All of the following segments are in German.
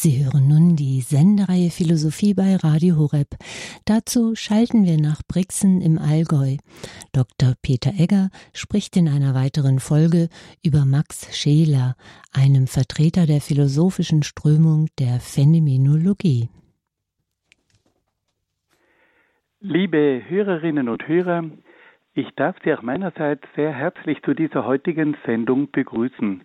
Sie hören nun die Sendereihe Philosophie bei Radio Horeb. Dazu schalten wir nach Brixen im Allgäu. Dr. Peter Egger spricht in einer weiteren Folge über Max Scheler, einem Vertreter der philosophischen Strömung der Phänomenologie. Liebe Hörerinnen und Hörer, ich darf Sie auch meinerseits sehr herzlich zu dieser heutigen Sendung begrüßen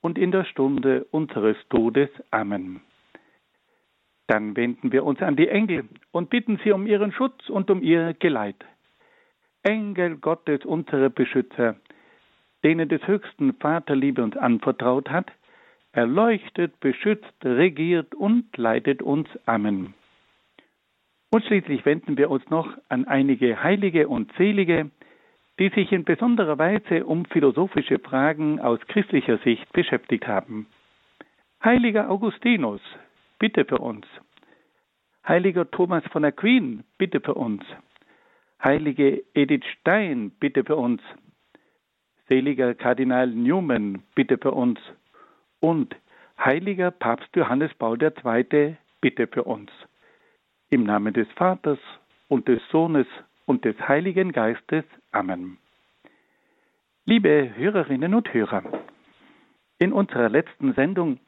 und in der Stunde unseres Todes. Amen. Dann wenden wir uns an die Engel und bitten sie um ihren Schutz und um ihr Geleit. Engel Gottes, unsere Beschützer, denen des höchsten Vaterliebe uns anvertraut hat, erleuchtet, beschützt, regiert und leitet uns. Amen. Und schließlich wenden wir uns noch an einige Heilige und Selige, die sich in besonderer Weise um philosophische Fragen aus christlicher Sicht beschäftigt haben. Heiliger Augustinus, bitte für uns. Heiliger Thomas von Aquin, bitte für uns. Heilige Edith Stein, bitte für uns. Seliger Kardinal Newman, bitte für uns. Und heiliger Papst Johannes Paul II, bitte für uns. Im Namen des Vaters und des Sohnes und des Heiligen Geistes. Amen. Liebe Hörerinnen und Hörer, in unserer letzten Sendung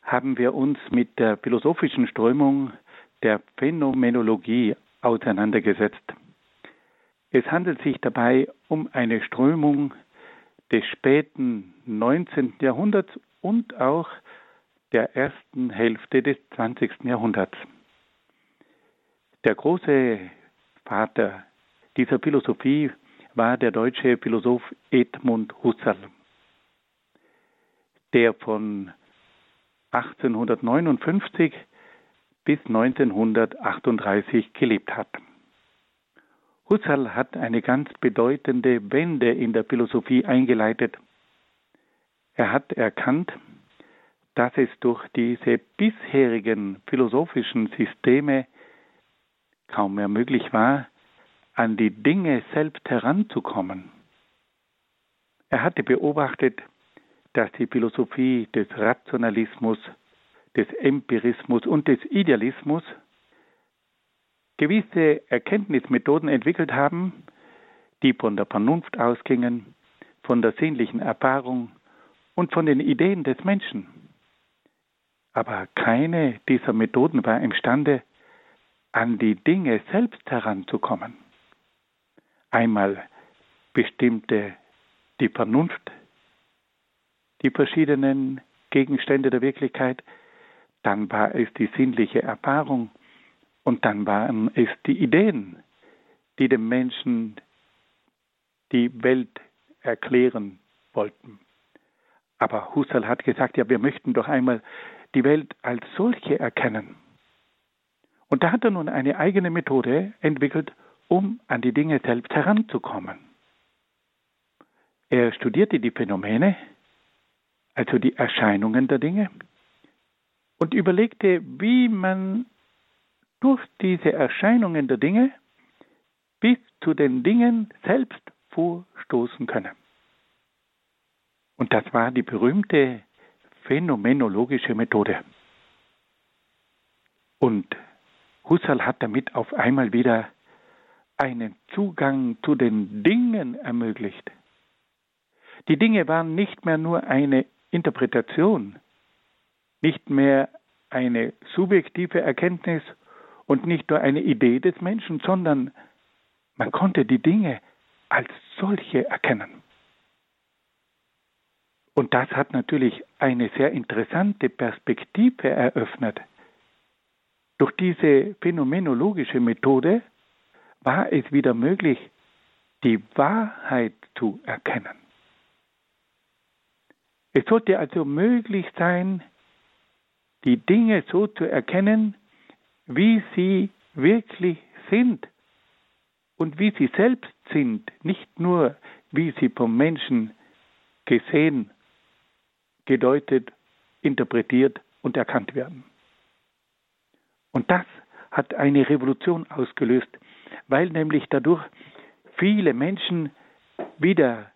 haben wir uns mit der philosophischen Strömung der Phänomenologie auseinandergesetzt. Es handelt sich dabei um eine Strömung des späten 19. Jahrhunderts und auch der ersten Hälfte des 20. Jahrhunderts. Der große Vater dieser Philosophie war der deutsche Philosoph Edmund Husserl, der von 1859 bis 1938 gelebt hat. Husserl hat eine ganz bedeutende Wende in der Philosophie eingeleitet. Er hat erkannt, dass es durch diese bisherigen philosophischen Systeme kaum mehr möglich war, an die Dinge selbst heranzukommen. Er hatte beobachtet, dass die Philosophie des Rationalismus, des Empirismus und des Idealismus gewisse Erkenntnismethoden entwickelt haben, die von der Vernunft ausgingen, von der sinnlichen Erfahrung und von den Ideen des Menschen. Aber keine dieser Methoden war imstande, an die Dinge selbst heranzukommen. Einmal bestimmte die Vernunft die verschiedenen Gegenstände der Wirklichkeit, dann war es die sinnliche Erfahrung und dann waren es die Ideen, die dem Menschen die Welt erklären wollten. Aber Husserl hat gesagt, ja, wir möchten doch einmal die Welt als solche erkennen. Und da hat er nun eine eigene Methode entwickelt, um an die Dinge selbst heranzukommen. Er studierte die Phänomene, also die Erscheinungen der Dinge, und überlegte, wie man durch diese Erscheinungen der Dinge bis zu den Dingen selbst vorstoßen könne. Und das war die berühmte phänomenologische Methode. Und Husserl hat damit auf einmal wieder einen Zugang zu den Dingen ermöglicht. Die Dinge waren nicht mehr nur eine Interpretation, nicht mehr eine subjektive Erkenntnis und nicht nur eine Idee des Menschen, sondern man konnte die Dinge als solche erkennen. Und das hat natürlich eine sehr interessante Perspektive eröffnet. Durch diese phänomenologische Methode war es wieder möglich, die Wahrheit zu erkennen. Es sollte also möglich sein, die Dinge so zu erkennen, wie sie wirklich sind und wie sie selbst sind, nicht nur wie sie vom Menschen gesehen, gedeutet, interpretiert und erkannt werden. Und das hat eine Revolution ausgelöst, weil nämlich dadurch viele Menschen wieder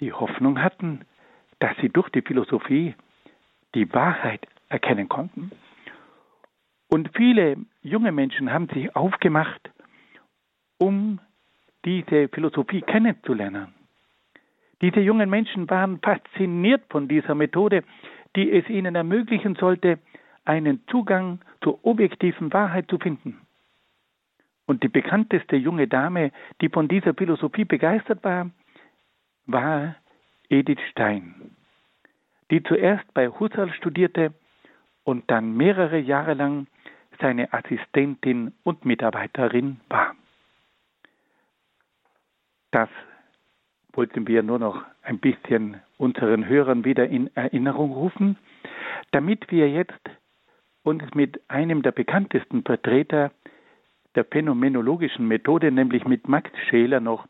die Hoffnung hatten, dass sie durch die Philosophie die Wahrheit erkennen konnten. Und viele junge Menschen haben sich aufgemacht, um diese Philosophie kennenzulernen. Diese jungen Menschen waren fasziniert von dieser Methode, die es ihnen ermöglichen sollte, einen Zugang zur objektiven Wahrheit zu finden. Und die bekannteste junge Dame, die von dieser Philosophie begeistert war, war Edith Stein, die zuerst bei Husserl studierte und dann mehrere Jahre lang seine Assistentin und Mitarbeiterin war. Das wollten wir nur noch ein bisschen unseren Hörern wieder in Erinnerung rufen, damit wir jetzt uns mit einem der bekanntesten Vertreter der phänomenologischen Methode, nämlich mit Max Scheler, noch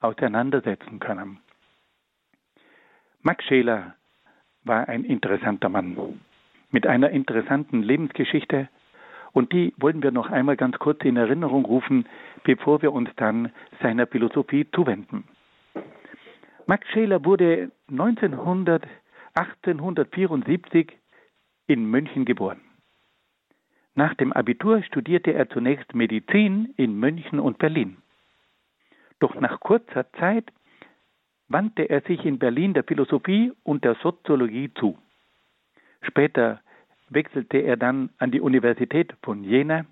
auseinandersetzen können. Max Scheler war ein interessanter Mann mit einer interessanten Lebensgeschichte und die wollen wir noch einmal ganz kurz in Erinnerung rufen, bevor wir uns dann seiner Philosophie zuwenden. Max Scheler wurde 1900, 1874 in München geboren. Nach dem Abitur studierte er zunächst Medizin in München und Berlin. Doch nach kurzer Zeit wandte er sich in Berlin der Philosophie und der Soziologie zu. Später wechselte er dann an die Universität von Jena,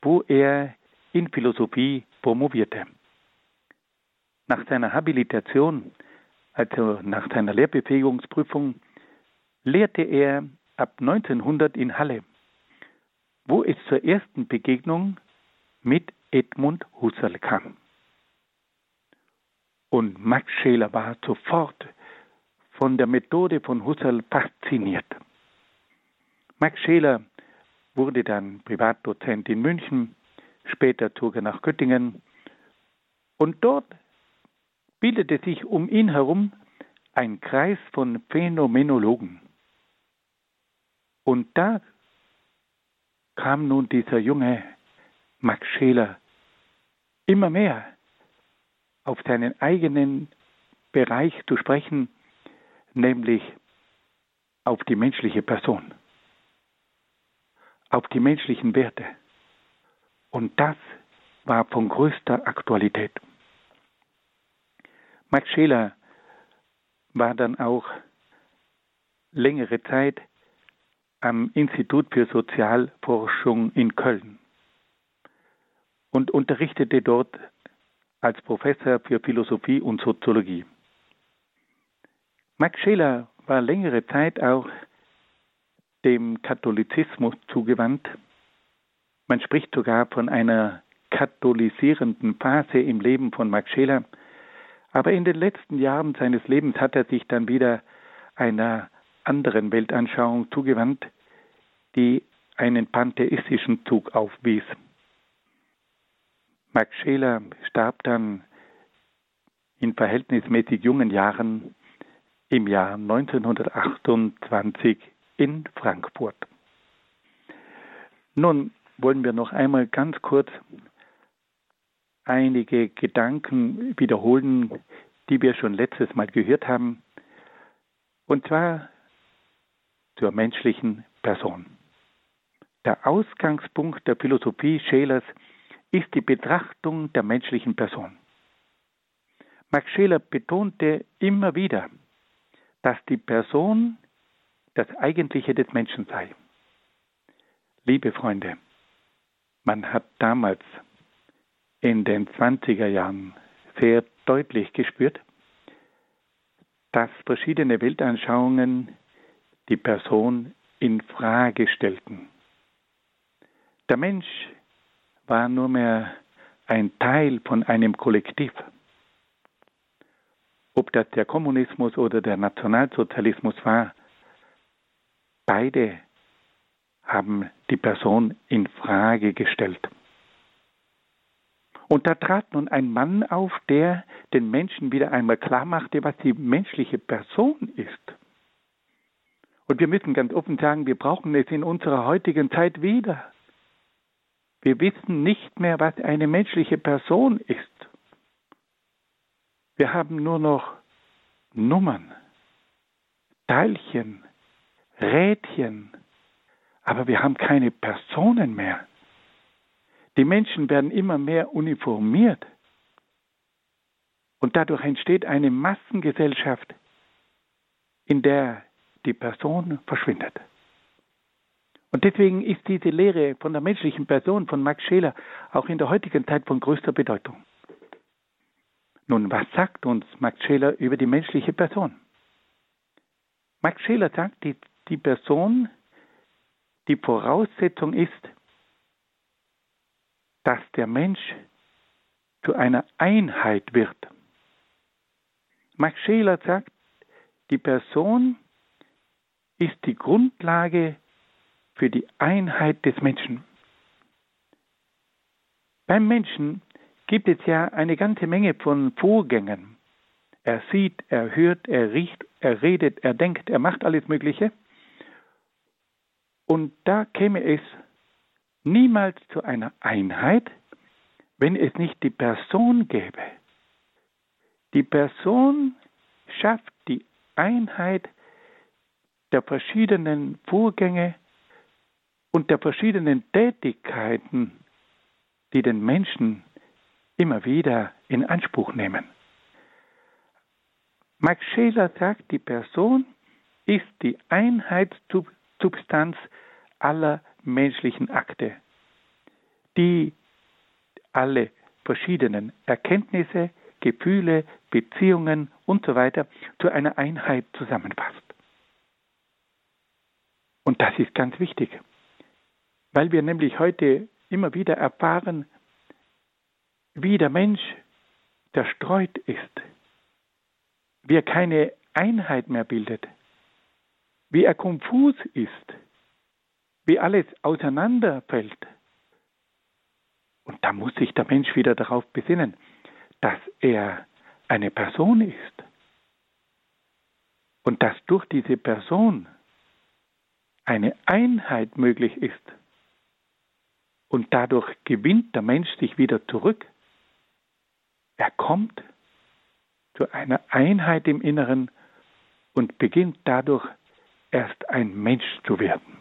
wo er in Philosophie promovierte. Nach seiner Habilitation, also nach seiner Lehrbefähigungsprüfung, lehrte er ab 1900 in Halle, wo es zur ersten Begegnung mit Edmund Husserl kam. Und Max Scheler war sofort von der Methode von Husserl fasziniert. Max Scheler wurde dann Privatdozent in München, später zog er nach Göttingen und dort bildete sich um ihn herum ein Kreis von Phänomenologen. Und da kam nun dieser junge Max Scheler immer mehr auf seinen eigenen Bereich zu sprechen, nämlich auf die menschliche Person auf die menschlichen Werte. Und das war von größter Aktualität. Max Scheler war dann auch längere Zeit am Institut für Sozialforschung in Köln und unterrichtete dort als Professor für Philosophie und Soziologie. Max Scheler war längere Zeit auch dem Katholizismus zugewandt. Man spricht sogar von einer katholisierenden Phase im Leben von Max Scheler. Aber in den letzten Jahren seines Lebens hat er sich dann wieder einer anderen Weltanschauung zugewandt, die einen pantheistischen Zug aufwies. Max Scheler starb dann in verhältnismäßig jungen Jahren im Jahr 1928 in Frankfurt. Nun wollen wir noch einmal ganz kurz einige Gedanken wiederholen, die wir schon letztes Mal gehört haben, und zwar zur menschlichen Person. Der Ausgangspunkt der Philosophie Schelers ist die Betrachtung der menschlichen Person. Max Scheler betonte immer wieder, dass die Person das Eigentliche des Menschen sei. Liebe Freunde, man hat damals in den 20er Jahren sehr deutlich gespürt, dass verschiedene Weltanschauungen die Person in Frage stellten. Der Mensch war nur mehr ein Teil von einem Kollektiv. Ob das der Kommunismus oder der Nationalsozialismus war, beide haben die Person in Frage gestellt. Und da trat nun ein Mann auf, der den Menschen wieder einmal klar machte, was die menschliche Person ist. Und wir müssen ganz offen sagen, wir brauchen es in unserer heutigen Zeit wieder. Wir wissen nicht mehr, was eine menschliche Person ist. Wir haben nur noch Nummern, Teilchen, Rädchen, aber wir haben keine Personen mehr. Die Menschen werden immer mehr uniformiert. Und dadurch entsteht eine Massengesellschaft, in der die Person verschwindet. Und deswegen ist diese Lehre von der menschlichen Person von Max Scheler auch in der heutigen Zeit von größter Bedeutung. Nun, was sagt uns Max Scheler über die menschliche Person? Max Scheler sagt, die, die Person, die Voraussetzung ist, dass der Mensch zu einer Einheit wird. Max Scheler sagt, die Person ist die Grundlage für die Einheit des Menschen. Beim Menschen gibt es ja eine ganze Menge von Vorgängen. Er sieht, er hört, er riecht, er redet, er denkt, er macht alles Mögliche. Und da käme es niemals zu einer Einheit, wenn es nicht die Person gäbe. Die Person schafft die Einheit der verschiedenen Vorgänge und der verschiedenen Tätigkeiten, die den Menschen immer wieder in Anspruch nehmen. Max Scheler sagt, die Person ist die Einheitssubstanz aller menschlichen Akte, die alle verschiedenen Erkenntnisse, Gefühle, Beziehungen und so zu einer Einheit zusammenfasst. Und das ist ganz wichtig, weil wir nämlich heute immer wieder erfahren, wie der Mensch zerstreut ist, wie er keine Einheit mehr bildet, wie er konfus ist, wie alles auseinanderfällt. Und da muss sich der Mensch wieder darauf besinnen, dass er eine Person ist. Und dass durch diese Person eine Einheit möglich ist. Und dadurch gewinnt der Mensch sich wieder zurück. Er kommt zu einer Einheit im Inneren und beginnt dadurch erst ein Mensch zu werden.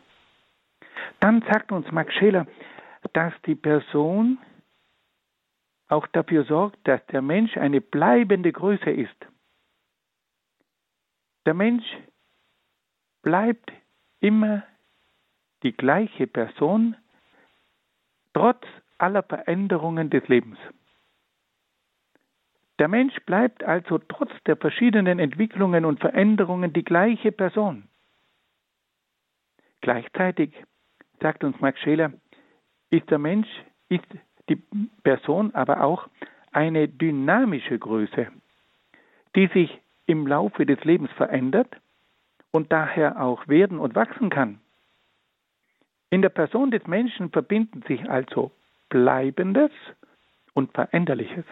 Dann sagt uns Max Scheler, dass die Person auch dafür sorgt, dass der Mensch eine bleibende Größe ist. Der Mensch bleibt immer die gleiche Person, trotz aller Veränderungen des Lebens. Der Mensch bleibt also trotz der verschiedenen Entwicklungen und Veränderungen die gleiche Person. Gleichzeitig sagt uns Max Scheler, ist der Mensch, ist die Person aber auch eine dynamische Größe, die sich im Laufe des Lebens verändert und daher auch werden und wachsen kann. In der Person des Menschen verbinden sich also Bleibendes und Veränderliches.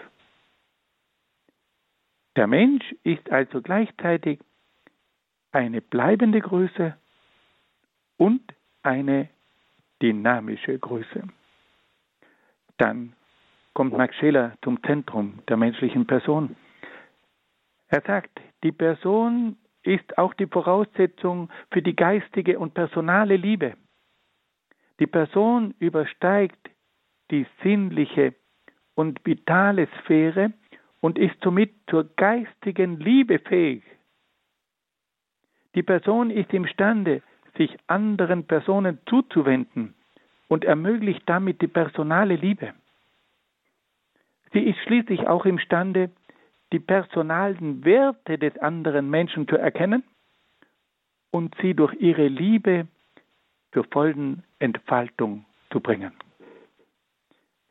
Der Mensch ist also gleichzeitig eine bleibende Größe und eine dynamische Größe. Dann kommt Max Scheler zum Zentrum der menschlichen Person. Er sagt, die Person ist auch die Voraussetzung für die geistige und personale Liebe. Die Person übersteigt die sinnliche und vitale Sphäre und ist somit zur geistigen Liebe fähig. Die Person ist imstande, sich anderen Personen zuzuwenden, und ermöglicht damit die personale Liebe. Sie ist schließlich auch imstande, die personalen Werte des anderen Menschen zu erkennen und sie durch ihre Liebe zur vollen Entfaltung zu bringen.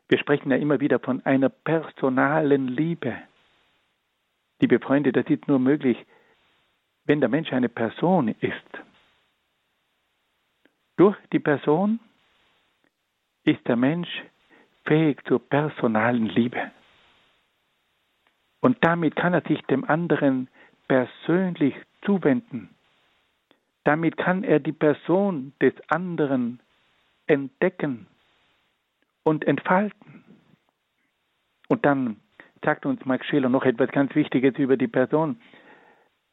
Wir sprechen ja immer wieder von einer personalen Liebe. Liebe Freunde, das ist nur möglich, wenn der Mensch eine Person ist. Durch die Person ist der Mensch fähig zur personalen Liebe. Und damit kann er sich dem anderen persönlich zuwenden. Damit kann er die Person des anderen entdecken und entfalten. Und dann sagt uns Max Scheler noch etwas ganz Wichtiges über die Person.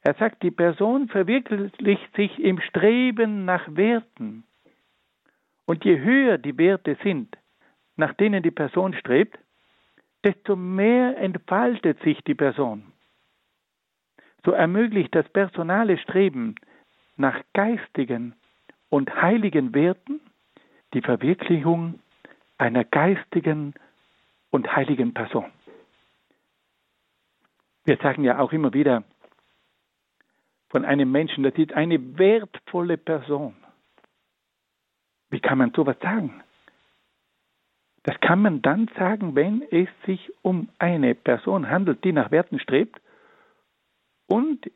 Er sagt, die Person verwirklicht sich im Streben nach Werten. Und je höher die Werte sind, nach denen die Person strebt, desto mehr entfaltet sich die Person. So ermöglicht das personale Streben nach geistigen und heiligen Werten die Verwirklichung einer geistigen und heiligen Person. Wir sagen ja auch immer wieder von einem Menschen, das ist eine wertvolle Person. Wie kann man sowas sagen? Das kann man dann sagen, wenn es sich um eine Person handelt, die nach Werten strebt und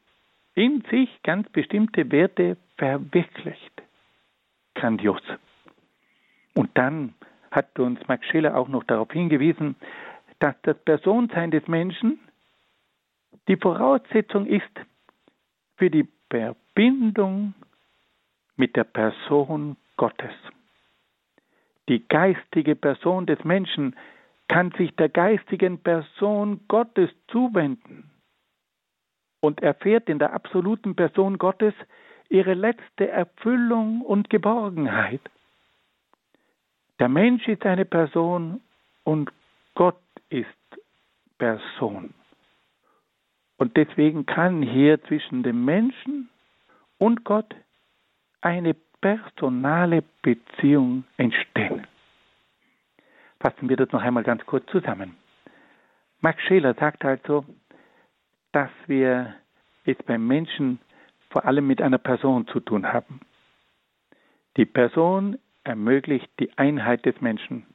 in sich ganz bestimmte Werte verwirklicht. Grandios. Und dann hat uns Max Scheler auch noch darauf hingewiesen, dass das Personsein des Menschen die Voraussetzung ist für die Verbindung mit der Person Gottes. Die geistige Person des Menschen kann sich der geistigen Person Gottes zuwenden und erfährt in der absoluten Person Gottes ihre letzte Erfüllung und Geborgenheit. Der Mensch ist eine Person und Gott ist Person. Und deswegen kann hier zwischen dem Menschen und Gott eine personale Beziehung entstehen. Fassen wir das noch einmal ganz kurz zusammen. Max Scheler sagt also, dass wir es beim Menschen vor allem mit einer Person zu tun haben. Die Person ermöglicht die Einheit des Menschen.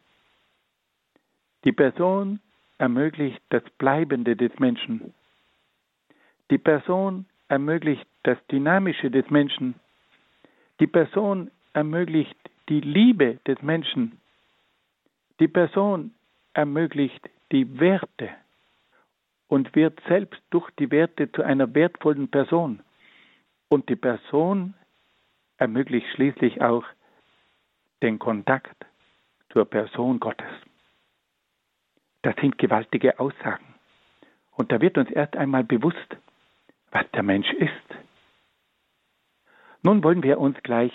Die Person ermöglicht das Bleibende des Menschen. Die Person ermöglicht das Dynamische des Menschen. Die Person ermöglicht die Liebe des Menschen. Die Person ermöglicht die Werte und wird selbst durch die Werte zu einer wertvollen Person. Und die Person ermöglicht schließlich auch den Kontakt zur Person Gottes. Das sind gewaltige Aussagen. Und da wird uns erst einmal bewusst, was der Mensch ist. Nun wollen wir uns gleich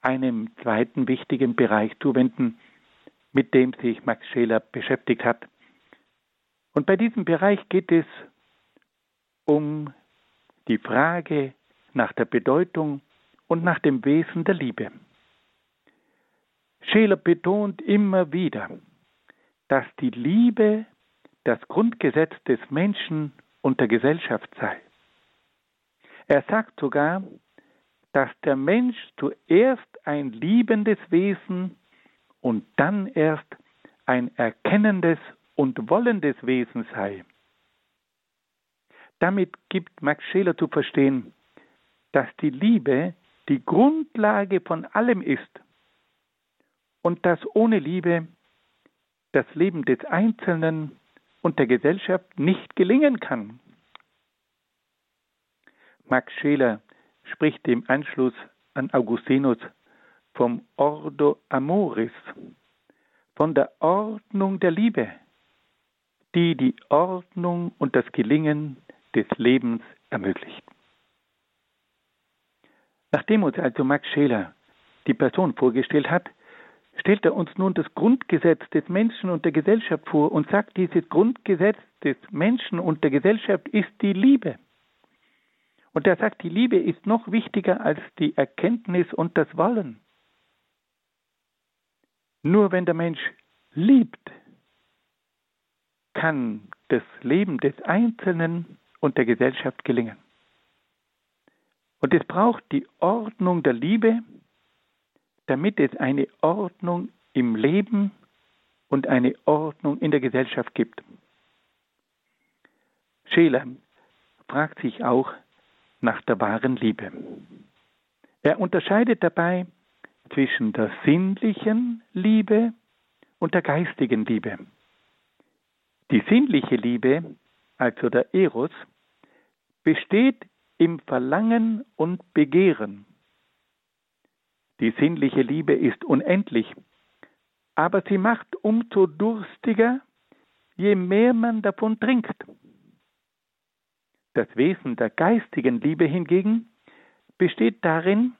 einem zweiten wichtigen Bereich zuwenden, mit dem sich Max Scheler beschäftigt hat. Und bei diesem Bereich geht es um die Frage nach der Bedeutung und nach dem Wesen der Liebe. Scheler betont immer wieder, dass die Liebe das Grundgesetz des Menschen und der Gesellschaft sei. Er sagt sogar, dass der Mensch zuerst ein liebendes Wesen und dann erst ein erkennendes und wollendes Wesen sei. Damit gibt Max Scheler zu verstehen, dass die Liebe die Grundlage von allem ist und dass ohne Liebe das Leben des Einzelnen und der Gesellschaft nicht gelingen kann. Max Scheler spricht im Anschluss an Augustinus vom Ordo Amoris, von der Ordnung der Liebe, die die Ordnung und das Gelingen des Lebens ermöglicht. Nachdem uns also Max Scheler die Person vorgestellt hat, stellt er uns nun das Grundgesetz des Menschen und der Gesellschaft vor und sagt, dieses Grundgesetz des Menschen und der Gesellschaft ist die Liebe. Und er sagt, die Liebe ist noch wichtiger als die Erkenntnis und das Wollen. Nur wenn der Mensch liebt, kann das Leben des Einzelnen und der Gesellschaft gelingen. Und es braucht die Ordnung der Liebe, damit es eine Ordnung im Leben und eine Ordnung in der Gesellschaft gibt. Scheler fragt sich auch nach der wahren Liebe. Er unterscheidet dabei zwischen der sinnlichen Liebe und der geistigen Liebe. Die sinnliche Liebe, also der Eros, besteht im Verlangen und Begehren. Die sinnliche Liebe ist unendlich, aber sie macht umso durstiger, je mehr man davon trinkt. Das Wesen der geistigen Liebe hingegen besteht darin,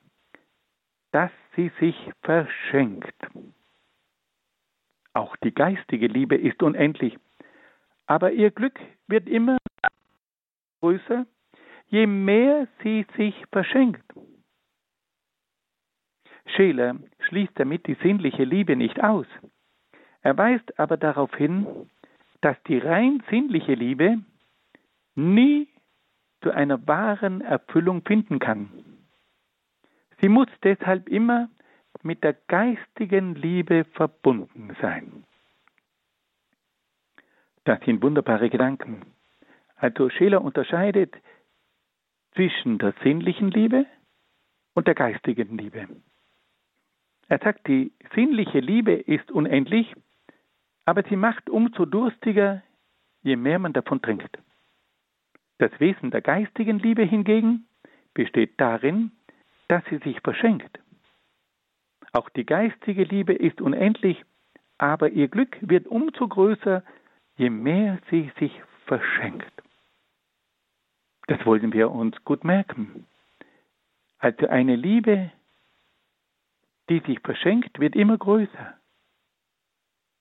dass sie sich verschenkt. Auch die geistige Liebe ist unendlich, aber ihr Glück wird immer größer, je mehr sie sich verschenkt. Scheler schließt damit die sinnliche Liebe nicht aus. Er weist aber darauf hin, dass die rein sinnliche Liebe nie zu einer wahren Erfüllung finden kann. Sie muss deshalb immer mit der geistigen Liebe verbunden sein. Das sind wunderbare Gedanken. Also Scheler unterscheidet zwischen der sinnlichen Liebe und der geistigen Liebe. Er sagt, die sinnliche Liebe ist unendlich, aber sie macht umso durstiger, je mehr man davon trinkt. Das Wesen der geistigen Liebe hingegen besteht darin, dass sie sich verschenkt. Auch die geistige Liebe ist unendlich, aber ihr Glück wird umso größer, je mehr sie sich verschenkt. Das wollen wir uns gut merken. Also eine Liebe, die sich verschenkt, wird immer größer.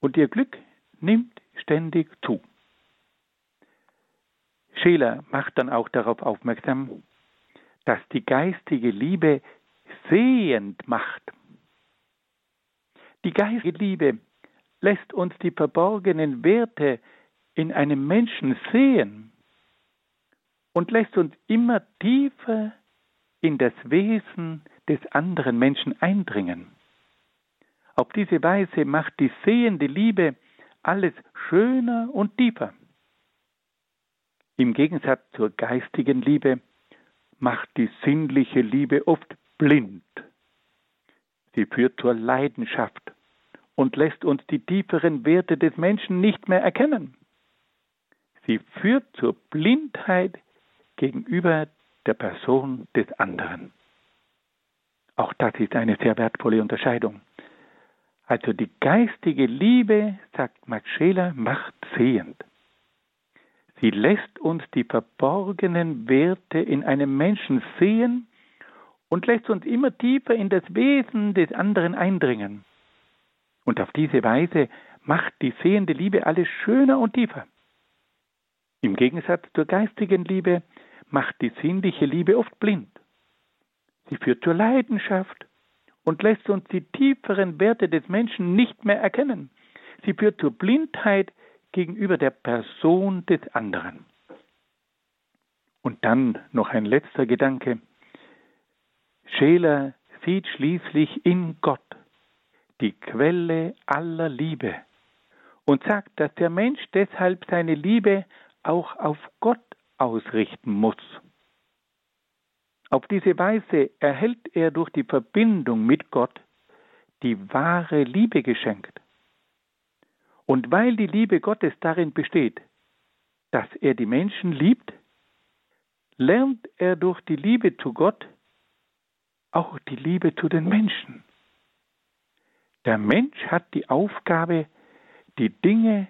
Und ihr Glück nimmt ständig zu. Scheler macht dann auch darauf aufmerksam, dass die geistige Liebe sehend macht. Die geistige Liebe lässt uns die verborgenen Werte in einem Menschen sehen und lässt uns immer tiefer in das Wesen des anderen Menschen eindringen. Auf diese Weise macht die sehende Liebe alles schöner und tiefer. Im Gegensatz zur geistigen Liebe macht die sinnliche Liebe oft blind. Sie führt zur Leidenschaft und lässt uns die tieferen Werte des Menschen nicht mehr erkennen. Sie führt zur Blindheit gegenüber der Person des anderen. Auch das ist eine sehr wertvolle Unterscheidung. Also die geistige Liebe, sagt Max Scheler, macht sehend. Sie lässt uns die verborgenen Werte in einem Menschen sehen und lässt uns immer tiefer in das Wesen des anderen eindringen. Und auf diese Weise macht die sehende Liebe alles schöner und tiefer. Im Gegensatz zur geistigen Liebe macht die sinnliche Liebe oft blind. Sie führt zur Leidenschaft und lässt uns die tieferen Werte des Menschen nicht mehr erkennen. Sie führt zur Blindheit gegenüber der Person des anderen. Und dann noch ein letzter Gedanke. Scheler sieht schließlich in Gott die Quelle aller Liebe und sagt, dass der Mensch deshalb seine Liebe auch auf Gott ausrichten muss. Auf diese Weise erhält er durch die Verbindung mit Gott die wahre Liebe geschenkt. Und weil die Liebe Gottes darin besteht, dass er die Menschen liebt, lernt er durch die Liebe zu Gott auch die Liebe zu den Menschen. Der Mensch hat die Aufgabe, die Dinge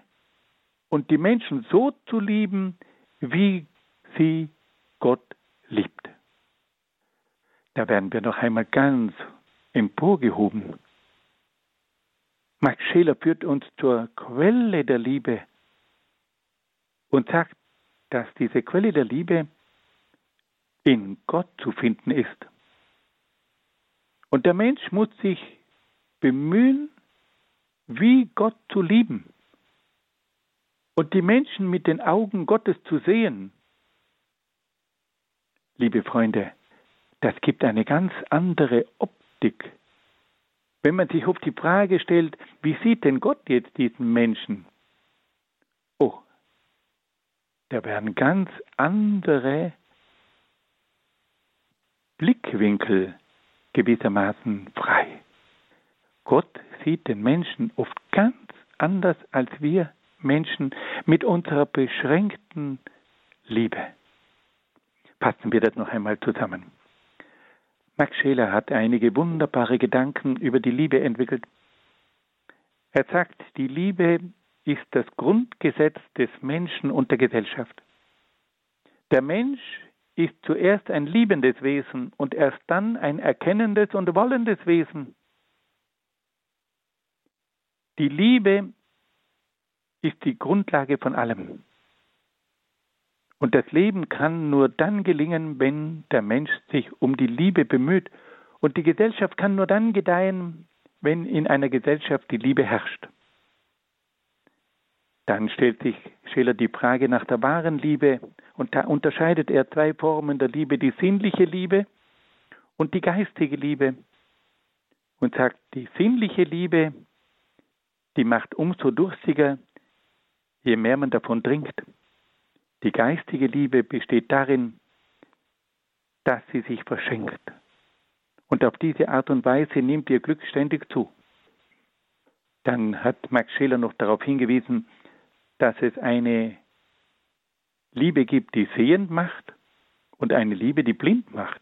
und die Menschen so zu lieben, wie sie Gott liebt. Da werden wir noch einmal ganz emporgehoben. Max Scheler führt uns zur Quelle der Liebe und sagt, dass diese Quelle der Liebe in Gott zu finden ist. Und der Mensch muss sich bemühen, wie Gott zu lieben und die Menschen mit den Augen Gottes zu sehen. Liebe Freunde, das gibt eine ganz andere Optik. Wenn man sich auf die Frage stellt, wie sieht denn Gott jetzt diesen Menschen? Oh, da werden ganz andere Blickwinkel gewissermaßen frei. Gott sieht den Menschen oft ganz anders als wir Menschen mit unserer beschränkten Liebe. Fassen wir das noch einmal zusammen. Max Scheler hat einige wunderbare Gedanken über die Liebe entwickelt. Er sagt, die Liebe ist das Grundgesetz des Menschen und der Gesellschaft. Der Mensch ist zuerst ein liebendes Wesen und erst dann ein erkennendes und wollendes Wesen. Die Liebe ist die Grundlage von allem. Und das Leben kann nur dann gelingen, wenn der Mensch sich um die Liebe bemüht. Und die Gesellschaft kann nur dann gedeihen, wenn in einer Gesellschaft die Liebe herrscht. Dann stellt sich Schiller die Frage nach der wahren Liebe und da unterscheidet er zwei Formen der Liebe, die sinnliche Liebe und die geistige Liebe und sagt, die sinnliche Liebe, die macht umso durstiger, je mehr man davon trinkt. Die geistige Liebe besteht darin, dass sie sich verschenkt. Und auf diese Art und Weise nimmt ihr Glück ständig zu. Dann hat Max Scheler noch darauf hingewiesen, dass es eine Liebe gibt, die sehend macht und eine Liebe, die blind macht.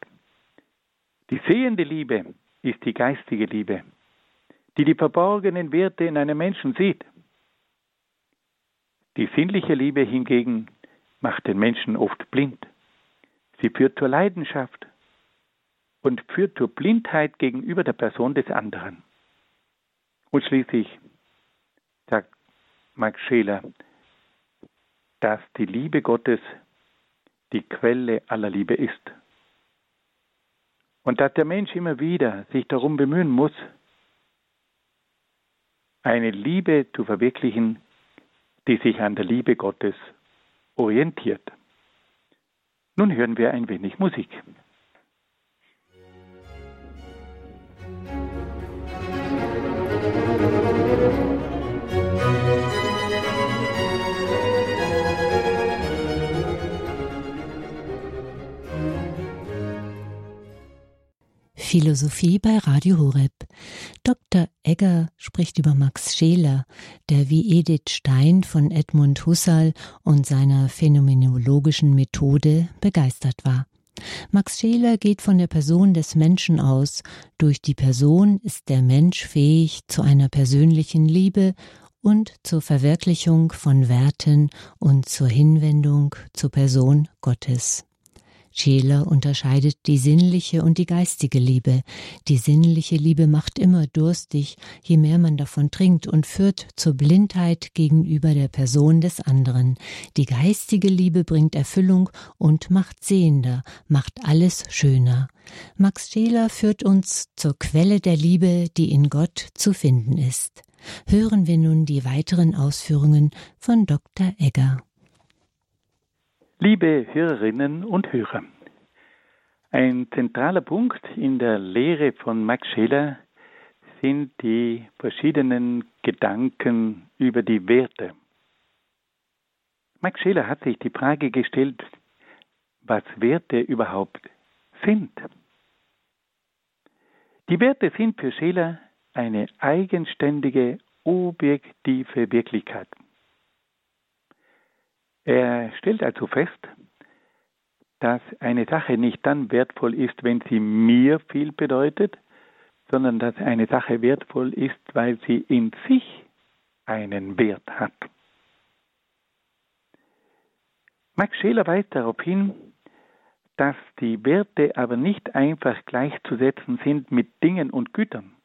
Die sehende Liebe ist die geistige Liebe, die die verborgenen Werte in einem Menschen sieht. Die sinnliche Liebe hingegen macht den Menschen oft blind. Sie führt zur Leidenschaft und führt zur Blindheit gegenüber der Person des anderen. Und schließlich sagt Max Scheler, dass die Liebe Gottes die Quelle aller Liebe ist. Und dass der Mensch immer wieder sich darum bemühen muss, eine Liebe zu verwirklichen, die sich an der Liebe Gottes orientiert. Nun hören wir ein wenig Musik. Philosophie bei Radio Horeb. Dr. Egger spricht über Max Scheler, der wie Edith Stein von Edmund Husserl und seiner phänomenologischen Methode begeistert war. Max Scheler geht von der Person des Menschen aus. Durch die Person ist der Mensch fähig zu einer persönlichen Liebe und zur Verwirklichung von Werten und zur Hinwendung zur Person Gottes. Scheler unterscheidet die sinnliche und die geistige Liebe. Die sinnliche Liebe macht immer durstig, je mehr man davon trinkt und führt zur Blindheit gegenüber der Person des anderen. Die geistige Liebe bringt Erfüllung und macht sehender, macht alles schöner. Max Scheler führt uns zur Quelle der Liebe, die in Gott zu finden ist. Hören wir nun die weiteren Ausführungen von Dr. Egger. Liebe Hörerinnen und Hörer, ein zentraler Punkt in der Lehre von Max Scheler sind die verschiedenen Gedanken über die Werte. Max Scheler hat sich die Frage gestellt, was Werte überhaupt sind. Die Werte sind für Scheler eine eigenständige, objektive Wirklichkeit. Er stellt also fest, dass eine Sache nicht dann wertvoll ist, wenn sie mir viel bedeutet, sondern dass eine Sache wertvoll ist, weil sie in sich einen Wert hat. Max Scheler weist darauf hin, dass die Werte aber nicht einfach gleichzusetzen sind mit Dingen und Gütern.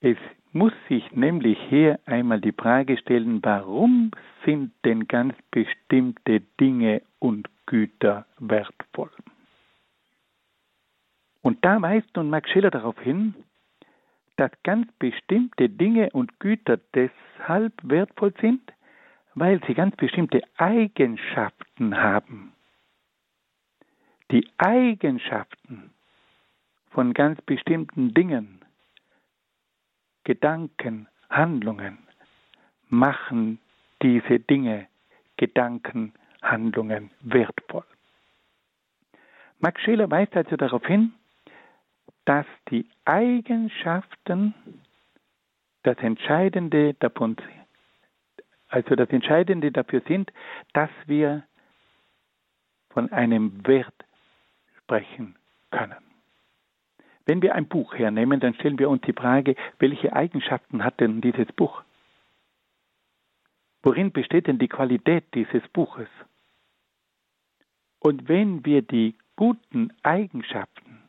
Es muss sich nämlich hier einmal die Frage stellen, warum sind denn ganz bestimmte Dinge und Güter wertvoll? Und da weist nun Max Schiller darauf hin, dass ganz bestimmte Dinge und Güter deshalb wertvoll sind, weil sie ganz bestimmte Eigenschaften haben. Die Eigenschaften von ganz bestimmten Dingen, Gedanken, Handlungen machen diese Dinge, Gedanken, Handlungen wertvoll. Max Scheler weist also darauf hin, dass die Eigenschaften das Entscheidende davon also das Entscheidende dafür sind, dass wir von einem Wert sprechen können. Wenn wir ein Buch hernehmen, dann stellen wir uns die Frage, welche Eigenschaften hat denn dieses Buch? Worin besteht denn die Qualität dieses Buches? Und wenn wir die guten Eigenschaften,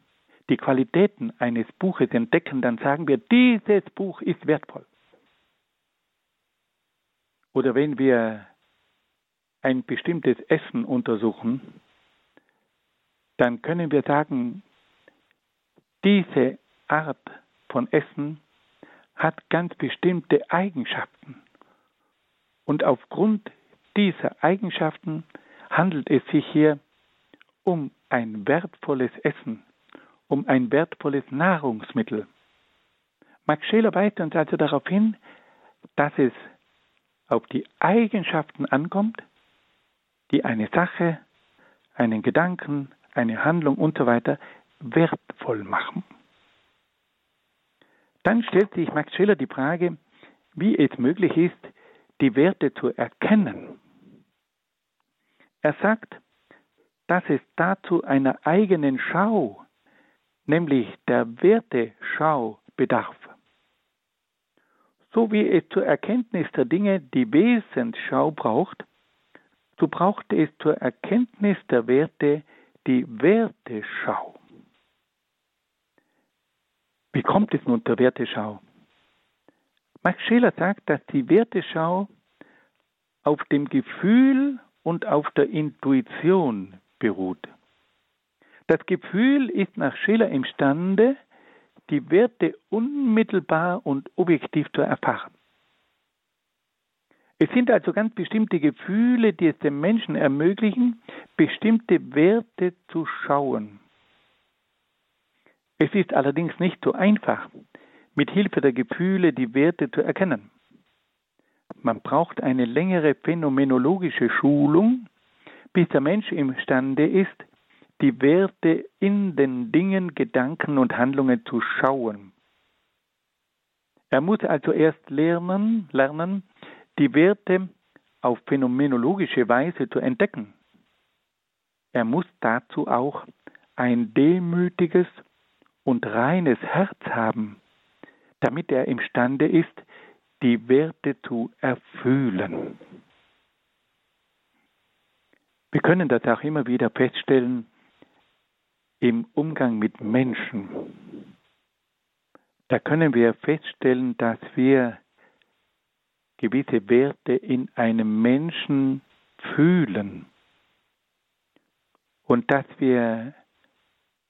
die Qualitäten eines Buches entdecken, dann sagen wir, dieses Buch ist wertvoll. Oder wenn wir ein bestimmtes Essen untersuchen, dann können wir sagen, diese Art von Essen hat ganz bestimmte Eigenschaften. Und aufgrund dieser Eigenschaften handelt es sich hier um ein wertvolles Essen, um ein wertvolles Nahrungsmittel. Max Scheler weist uns also darauf hin, dass es auf die Eigenschaften ankommt, die eine Sache, einen Gedanken, eine Handlung und so wertvoll machen. Dann stellt sich Max Schiller die Frage, wie es möglich ist, die Werte zu erkennen. Er sagt, dass es dazu einer eigenen Schau, nämlich der Werteschau, bedarf. So wie es zur Erkenntnis der Dinge die Wesensschau braucht, so braucht es zur Erkenntnis der Werte die Werteschau. Wie kommt es nun zur Werteschau? Max Scheler sagt, dass die Werteschau auf dem Gefühl und auf der Intuition beruht. Das Gefühl ist nach Scheler imstande, die Werte unmittelbar und objektiv zu erfahren. Es sind also ganz bestimmte Gefühle, die es dem Menschen ermöglichen, bestimmte Werte zu schauen. Es ist allerdings nicht so einfach, mit Hilfe der Gefühle die Werte zu erkennen. Man braucht eine längere phänomenologische Schulung, bis der Mensch imstande ist, die Werte in den Dingen, Gedanken und Handlungen zu schauen. Er muss also erst lernen, lernen, die Werte auf phänomenologische Weise zu entdecken. Er muss dazu auch ein demütiges und reines Herz haben, damit er imstande ist, die Werte zu erfüllen. Wir können das auch immer wieder feststellen, im Umgang mit Menschen, da können wir feststellen, dass wir gewisse Werte in einem Menschen fühlen und dass wir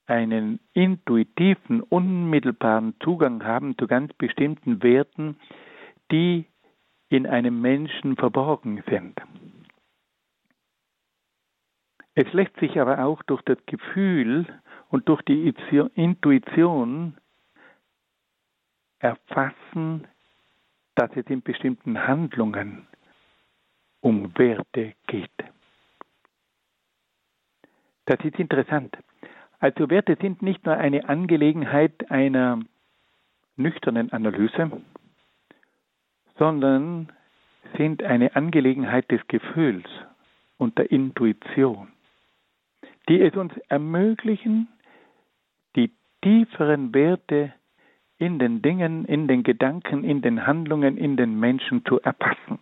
einen intuitiven, unmittelbaren Zugang haben zu ganz bestimmten Werten, die in einem Menschen verborgen sind. Es lässt sich aber auch durch das Gefühl und durch die Intuition erfassen, dass es in bestimmten Handlungen um Werte geht. Das ist interessant. Also Werte sind nicht nur eine Angelegenheit einer nüchternen Analyse, sondern sind eine Angelegenheit des Gefühls und der Intuition die es uns ermöglichen, die tieferen Werte in den Dingen, in den Gedanken, in den Handlungen, in den Menschen zu erfassen.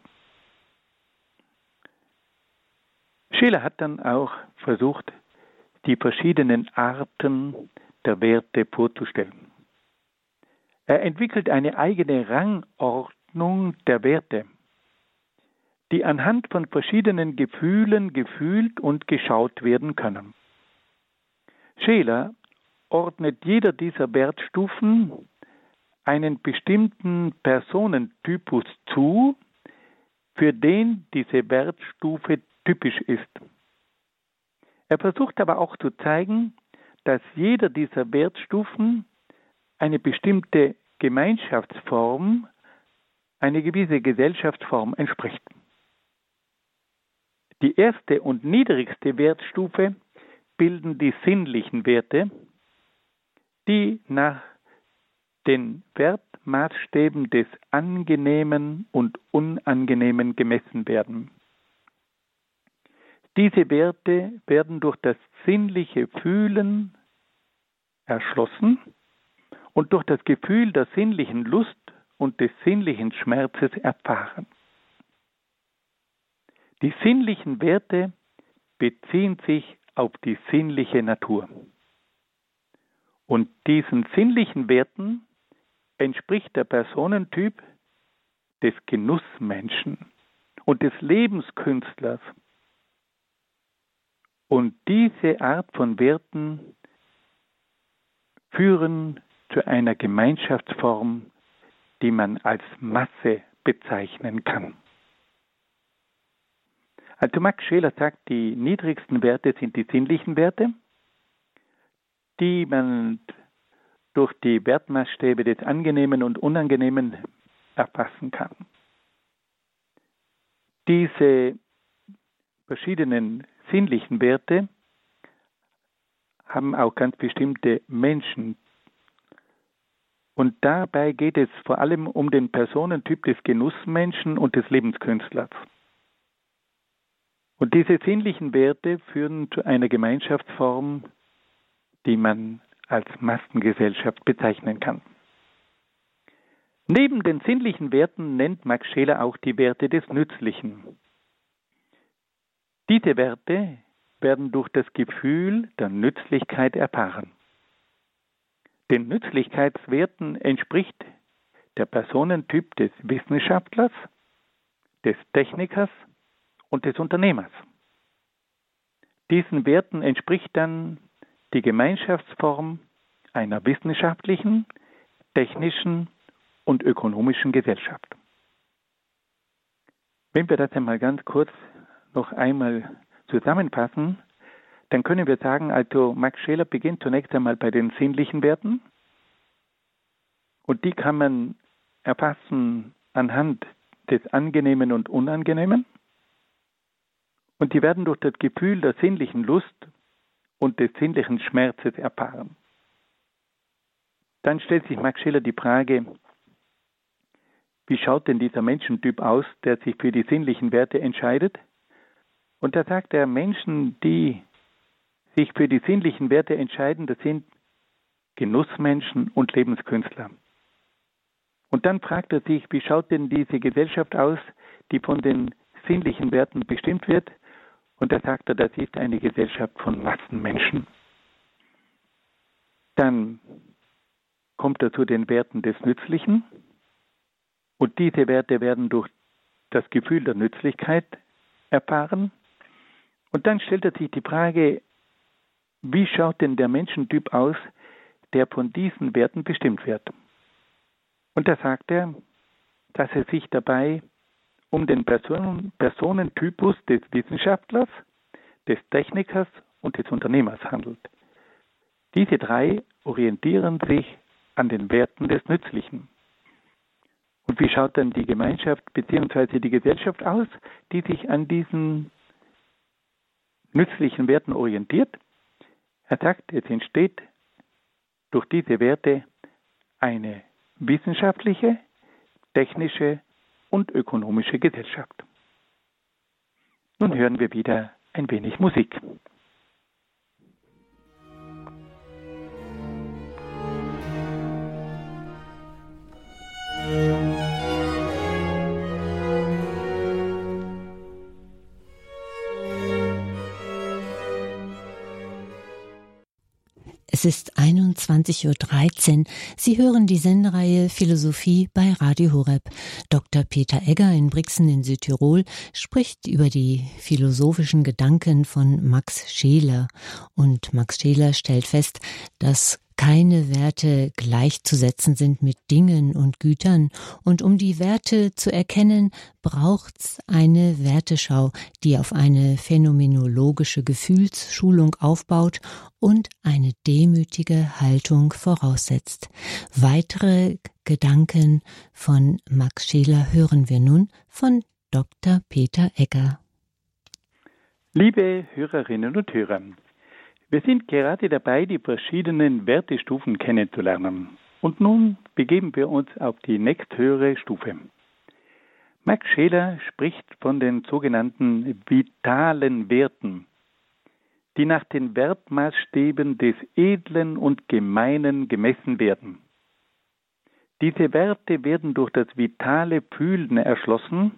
Schiller hat dann auch versucht, die verschiedenen Arten der Werte vorzustellen. Er entwickelt eine eigene Rangordnung der Werte, die anhand von verschiedenen Gefühlen gefühlt und geschaut werden können. Scheler ordnet jeder dieser Wertstufen einen bestimmten Personentypus zu, für den diese Wertstufe typisch ist. Er versucht aber auch zu zeigen, dass jeder dieser Wertstufen eine bestimmte Gemeinschaftsform, eine gewisse Gesellschaftsform entspricht. Die erste und niedrigste Wertstufe bilden die sinnlichen Werte, die nach den Wertmaßstäben des Angenehmen und Unangenehmen gemessen werden. Diese Werte werden durch das sinnliche Fühlen erschlossen und durch das Gefühl der sinnlichen Lust und des sinnlichen Schmerzes erfahren. Die sinnlichen Werte beziehen sich auf die sinnliche Natur. Und diesen sinnlichen Werten entspricht der Personentyp des Genussmenschen und des Lebenskünstlers. Und diese Art von Werten führen zu einer Gemeinschaftsform, die man als Masse bezeichnen kann. Also Max Scheler sagt, die niedrigsten Werte sind die sinnlichen Werte, die man durch die Wertmaßstäbe des Angenehmen und Unangenehmen erfassen kann. Diese verschiedenen sinnlichen Werte haben auch ganz bestimmte Menschen. Und dabei geht es vor allem um den Personentyp des Genussmenschen und des Lebenskünstlers. Und diese sinnlichen Werte führen zu einer Gemeinschaftsform, die man als Massengesellschaft bezeichnen kann. Neben den sinnlichen Werten nennt Max Scheler auch die Werte des Nützlichen. Diese Werte werden durch das Gefühl der Nützlichkeit erfahren. Den Nützlichkeitswerten entspricht der Personentyp des Wissenschaftlers, des Technikers und des Unternehmers. Diesen Werten entspricht dann die Gemeinschaftsform einer wissenschaftlichen, technischen und ökonomischen Gesellschaft. Wenn wir das einmal ganz kurz noch einmal zusammenfassen, dann können wir sagen, also Max Scheler beginnt zunächst einmal bei den sinnlichen Werten und die kann man erfassen anhand des Angenehmen und Unangenehmen. Und die werden durch das Gefühl der sinnlichen Lust und des sinnlichen Schmerzes erfahren. Dann stellt sich Max Schiller die Frage, wie schaut denn dieser Menschentyp aus, der sich für die sinnlichen Werte entscheidet? Und da sagt er, Menschen, die sich für die sinnlichen Werte entscheiden, das sind Genussmenschen und Lebenskünstler. Und dann fragt er sich, wie schaut denn diese Gesellschaft aus, die von den sinnlichen Werten bestimmt wird? Und da sagt er, das ist eine Gesellschaft von Massenmenschen. Dann kommt er zu den Werten des Nützlichen. Und diese Werte werden durch das Gefühl der Nützlichkeit erfahren. Und dann stellt er sich die Frage, wie schaut denn der Menschentyp aus, der von diesen Werten bestimmt wird? Und da sagt er, dass er sich dabei um den Person Personentypus des Wissenschaftlers, des Technikers und des Unternehmers handelt. Diese drei orientieren sich an den Werten des Nützlichen. Und wie schaut dann die Gemeinschaft bzw. die Gesellschaft aus, die sich an diesen nützlichen Werten orientiert? Er sagt, es entsteht durch diese Werte eine wissenschaftliche, technische und ökonomische Gesellschaft. Nun hören wir wieder ein wenig Musik. Es ist 21.13 Uhr. Sie hören die Sendereihe Philosophie bei Radio Horeb. Dr. Peter Egger in Brixen in Südtirol spricht über die philosophischen Gedanken von Max Scheler. Und Max Scheler stellt fest, dass keine Werte gleichzusetzen sind mit Dingen und Gütern, und um die Werte zu erkennen, braucht's eine Werteschau, die auf eine phänomenologische Gefühlsschulung aufbaut und eine demütige Haltung voraussetzt. Weitere Gedanken von Max Scheler hören wir nun von Dr. Peter Egger. Liebe Hörerinnen und Hörer, wir sind gerade dabei, die verschiedenen Wertestufen kennenzulernen. Und nun begeben wir uns auf die nächsthöhere Stufe. Max Scheler spricht von den sogenannten vitalen Werten, die nach den Wertmaßstäben des Edlen und Gemeinen gemessen werden. Diese Werte werden durch das vitale Fühlen erschlossen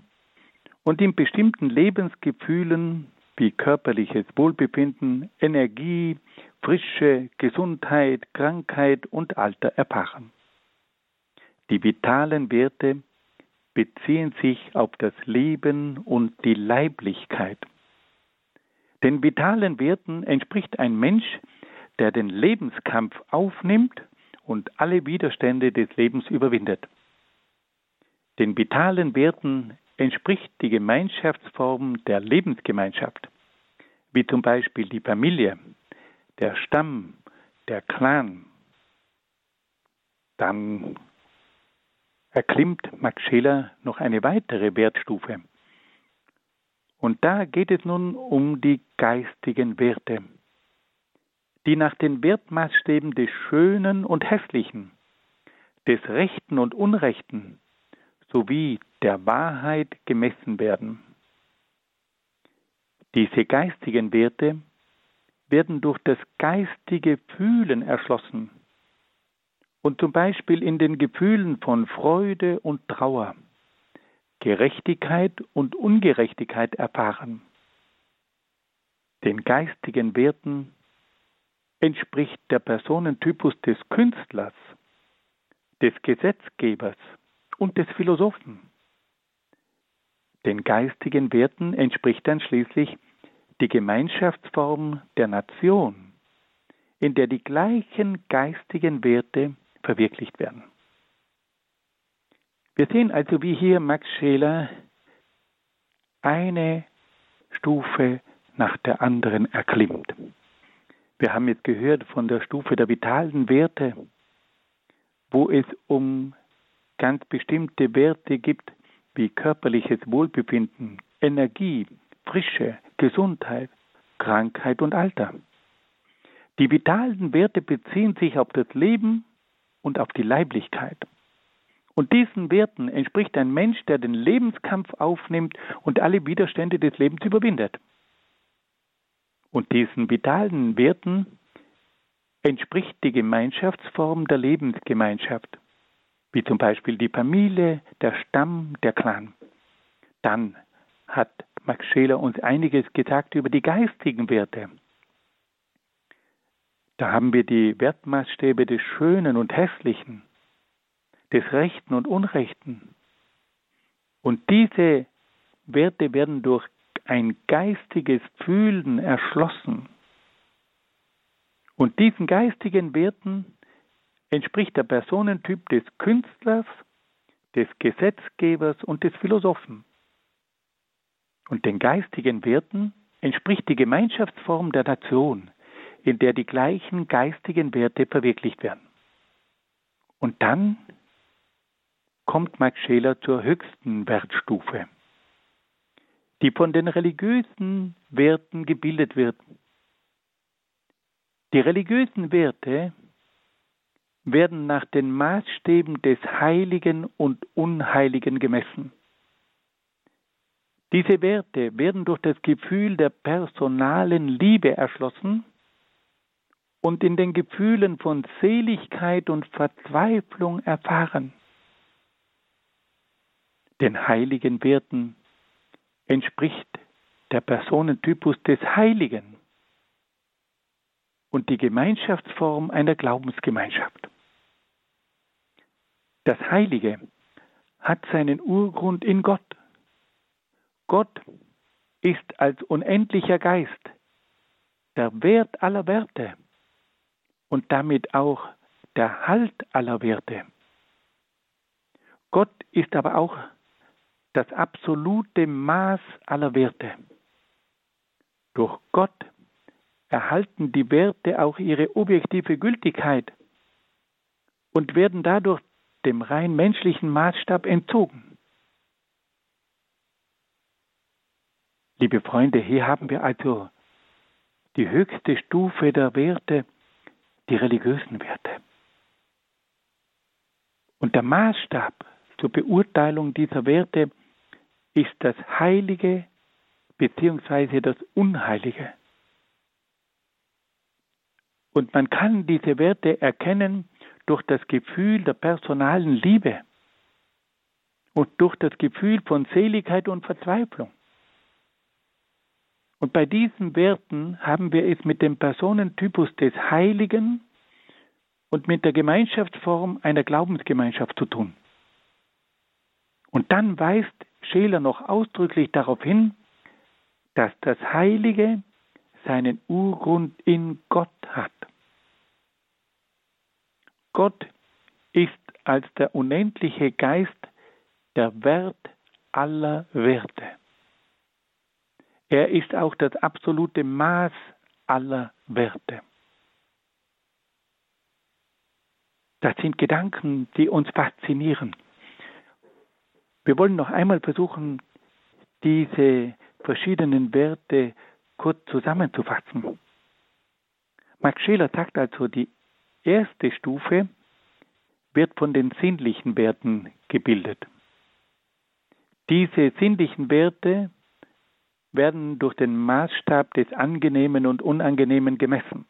und in bestimmten Lebensgefühlen wie körperliches Wohlbefinden, Energie, Frische, Gesundheit, Krankheit und Alter erfahren. Die vitalen Werte beziehen sich auf das Leben und die Leiblichkeit. Den vitalen Werten entspricht ein Mensch, der den Lebenskampf aufnimmt und alle Widerstände des Lebens überwindet. Den vitalen Werten entspricht die Gemeinschaftsform der Lebensgemeinschaft, wie zum Beispiel die Familie, der Stamm, der Clan. Dann erklimmt Max Scheler noch eine weitere Wertstufe. Und da geht es nun um die geistigen Werte, die nach den Wertmaßstäben des Schönen und Hässlichen, des Rechten und Unrechten sowie der Wahrheit gemessen werden. Diese geistigen Werte werden durch das geistige Fühlen erschlossen und zum Beispiel in den Gefühlen von Freude und Trauer, Gerechtigkeit und Ungerechtigkeit erfahren. Den geistigen Werten entspricht der Personentypus des Künstlers, des Gesetzgebers und des Philosophen. Den geistigen Werten entspricht dann schließlich die Gemeinschaftsform der Nation, in der die gleichen geistigen Werte verwirklicht werden. Wir sehen also, wie hier Max Scheler eine Stufe nach der anderen erklimmt. Wir haben jetzt gehört von der Stufe der vitalen Werte, wo es um ganz bestimmte Werte gibt, wie körperliches Wohlbefinden, Energie, Frische, Gesundheit, Krankheit und Alter. Die vitalen Werte beziehen sich auf das Leben und auf die Leiblichkeit. Und diesen Werten entspricht ein Mensch, der den Lebenskampf aufnimmt und alle Widerstände des Lebens überwindet. Und diesen vitalen Werten entspricht die Gemeinschaftsform der Lebensgemeinschaft wie zum Beispiel die Familie, der Stamm, der Clan. Dann hat Max Scheler uns einiges gesagt über die geistigen Werte. Da haben wir die Wertmaßstäbe des Schönen und Hässlichen, des Rechten und Unrechten. Und diese Werte werden durch ein geistiges Fühlen erschlossen. Und diesen geistigen Werten entspricht der Personentyp des Künstlers, des Gesetzgebers und des Philosophen. Und den geistigen Werten entspricht die Gemeinschaftsform der Nation, in der die gleichen geistigen Werte verwirklicht werden. Und dann kommt Max Scheler zur höchsten Wertstufe, die von den religiösen Werten gebildet wird. Die religiösen Werte werden nach den Maßstäben des Heiligen und Unheiligen gemessen. Diese Werte werden durch das Gefühl der personalen Liebe erschlossen und in den Gefühlen von Seligkeit und Verzweiflung erfahren. Den heiligen Werten entspricht der Personentypus des Heiligen und die Gemeinschaftsform einer Glaubensgemeinschaft. Das Heilige hat seinen Urgrund in Gott. Gott ist als unendlicher Geist der Wert aller Werte und damit auch der Halt aller Werte. Gott ist aber auch das absolute Maß aller Werte. Durch Gott erhalten die Werte auch ihre objektive Gültigkeit und werden dadurch dem rein menschlichen Maßstab entzogen. Liebe Freunde, hier haben wir also die höchste Stufe der Werte, die religiösen Werte. Und der Maßstab zur Beurteilung dieser Werte ist das Heilige bzw. das Unheilige. Und man kann diese Werte erkennen durch das Gefühl der personalen Liebe und durch das Gefühl von Seligkeit und Verzweiflung. Und bei diesen Werten haben wir es mit dem Personentypus des Heiligen und mit der Gemeinschaftsform einer Glaubensgemeinschaft zu tun. Und dann weist Scheler noch ausdrücklich darauf hin, dass das Heilige seinen Urgrund in Gott hat. Gott ist als der unendliche Geist der Wert aller Werte. Er ist auch das absolute Maß aller Werte. Das sind Gedanken, die uns faszinieren. Wir wollen noch einmal versuchen, diese verschiedenen Werte kurz zusammenzufassen. Max Scheler sagt also, die erste Stufe wird von den sinnlichen Werten gebildet. Diese sinnlichen Werte werden durch den Maßstab des Angenehmen und Unangenehmen gemessen.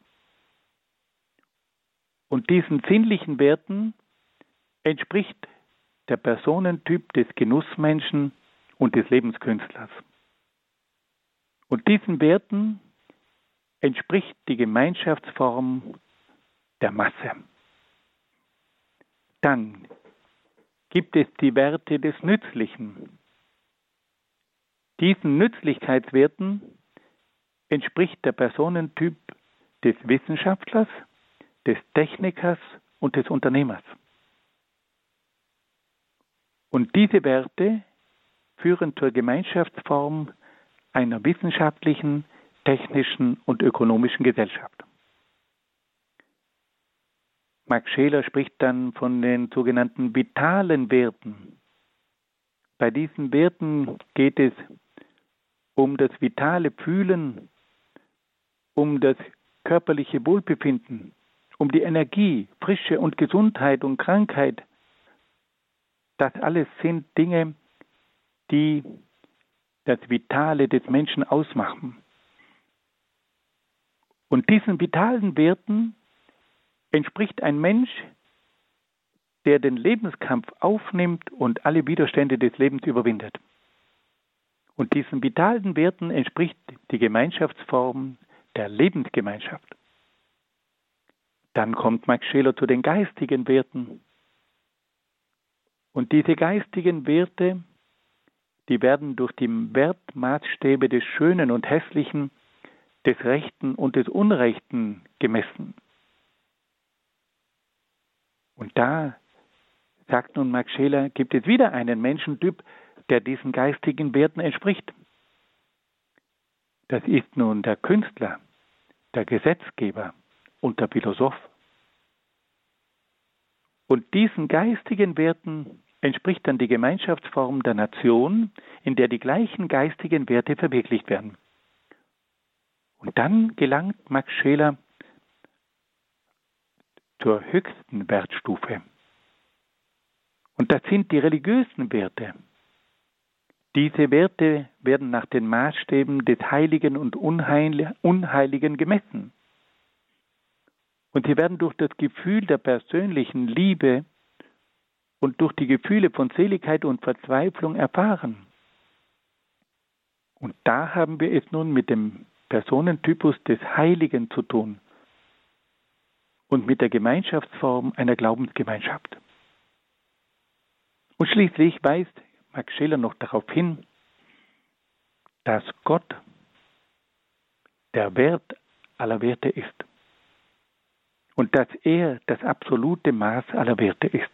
Und diesen sinnlichen Werten entspricht der Personentyp des Genussmenschen und des Lebenskünstlers. Und diesen Werten entspricht die Gemeinschaftsform der Masse. Dann gibt es die Werte des Nützlichen. Diesen Nützlichkeitswerten entspricht der Personentyp des Wissenschaftlers, des Technikers und des Unternehmers. Und diese Werte führen zur Gemeinschaftsform einer wissenschaftlichen, technischen und ökonomischen Gesellschaft. Max Scheler spricht dann von den sogenannten vitalen Werten. Bei diesen Werten geht es um das vitale Fühlen, um das körperliche Wohlbefinden, um die Energie, Frische und Gesundheit und Krankheit. Das alles sind Dinge, die das Vitale des Menschen ausmachen. Und diesen vitalen Werten entspricht ein Mensch, der den Lebenskampf aufnimmt und alle Widerstände des Lebens überwindet. Und diesen vitalen Werten entspricht die Gemeinschaftsform der Lebensgemeinschaft. Dann kommt Max Scheler zu den geistigen Werten. Und diese geistigen Werte, die werden durch die Wertmaßstäbe des Schönen und Hässlichen, des Rechten und des Unrechten gemessen. Und da, sagt nun Max Scheler, gibt es wieder einen Menschentyp, der diesen geistigen Werten entspricht. Das ist nun der Künstler, der Gesetzgeber und der Philosoph. Und diesen geistigen Werten entspricht dann die Gemeinschaftsform der Nation, in der die gleichen geistigen Werte verwirklicht werden. Und dann gelangt Max Scheler zur höchsten Wertstufe. Und das sind die religiösen Werte. Diese Werte werden nach den Maßstäben des Heiligen und Unheiligen gemessen. Und sie werden durch das Gefühl der persönlichen Liebe und durch die Gefühle von Seligkeit und Verzweiflung erfahren. Und da haben wir es nun mit dem Personentypus des Heiligen zu tun und mit der Gemeinschaftsform einer Glaubensgemeinschaft. Und schließlich weist Max Scheler noch darauf hin, dass Gott der Wert aller Werte ist. und dass er das absolute Maß aller Werte ist.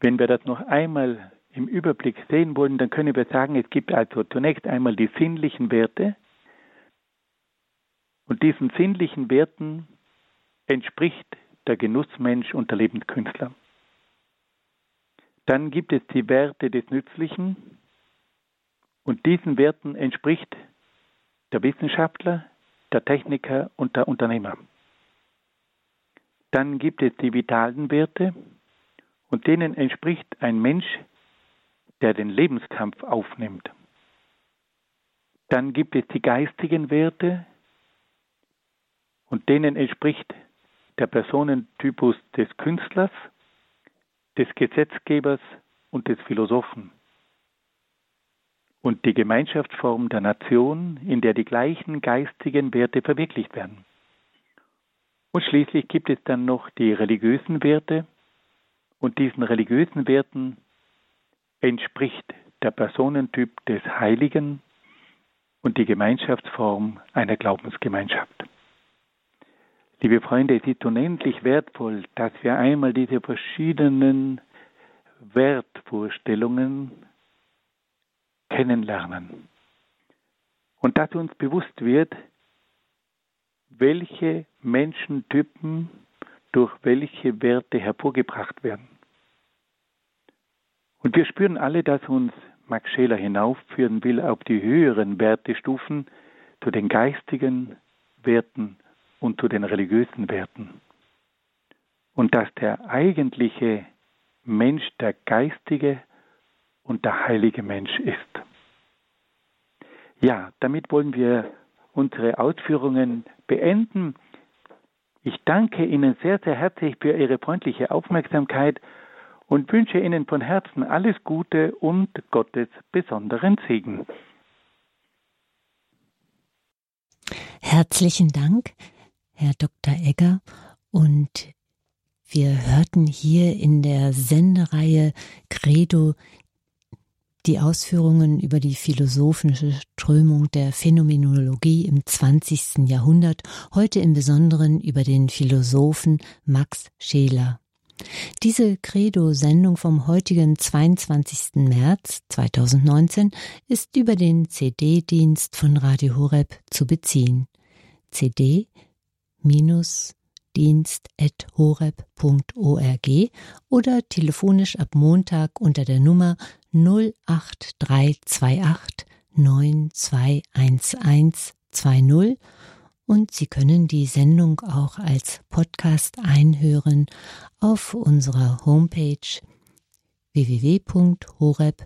Wenn wir das noch einmal im Überblick sehen wollen, dann können wir sagen, es gibt also zunächst einmal die sinnlichen Werte und diesen sinnlichen Werten entspricht der Genussmensch und der Lebenskünstler. Dann gibt es die Werte des Nützlichen und diesen Werten entspricht der Wissenschaftler, der Techniker und der Unternehmer. Dann gibt es die vitalen Werte und denen entspricht ein Mensch, der den Lebenskampf aufnimmt. Dann gibt es die geistigen Werte und denen entspricht der Personentypus des Künstlers, des Gesetzgebers und des Philosophen. Und die Gemeinschaftsform der Nation, in der die gleichen geistigen Werte verwirklicht werden. Und schließlich gibt es dann noch die religiösen Werte, und diesen religiösen Werten entspricht der Personentyp des Heiligen und die Gemeinschaftsform einer Glaubensgemeinschaft. Liebe Freunde, es ist unendlich wertvoll, dass wir einmal diese verschiedenen Wertvorstellungen kennenlernen und dass uns bewusst wird, welche Menschentypen durch welche Werte hervorgebracht werden. Und wir spüren alle, dass uns Max Scheler hinaufführen will auf die höheren Wertestufen, zu den geistigen Werten und zu den religiösen Werten. Und dass der eigentliche Mensch der geistige und der heilige Mensch ist. Ja, damit wollen wir unsere Ausführungen beenden. Ich danke Ihnen sehr, sehr herzlich für Ihre freundliche Aufmerksamkeit und wünsche Ihnen von Herzen alles Gute und Gottes besonderen Segen. Herzlichen Dank, Herr Dr. Egger. Und wir hörten hier in der Sendereihe Credo die Ausführungen über die philosophische Strömung der Phänomenologie im 20. Jahrhundert, heute im Besonderen über den Philosophen Max Scheler. Diese Credo-Sendung vom heutigen 22. März 2019 ist über den CD-Dienst von Radio Horeb zu beziehen. CD dienst.horeb.org oder telefonisch ab Montag unter der Nummer 08328 921120 und Sie können die Sendung auch als Podcast einhören auf unserer Homepage www.horeb.org.